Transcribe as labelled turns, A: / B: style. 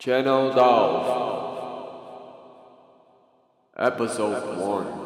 A: Channel Dolph. Episode 1.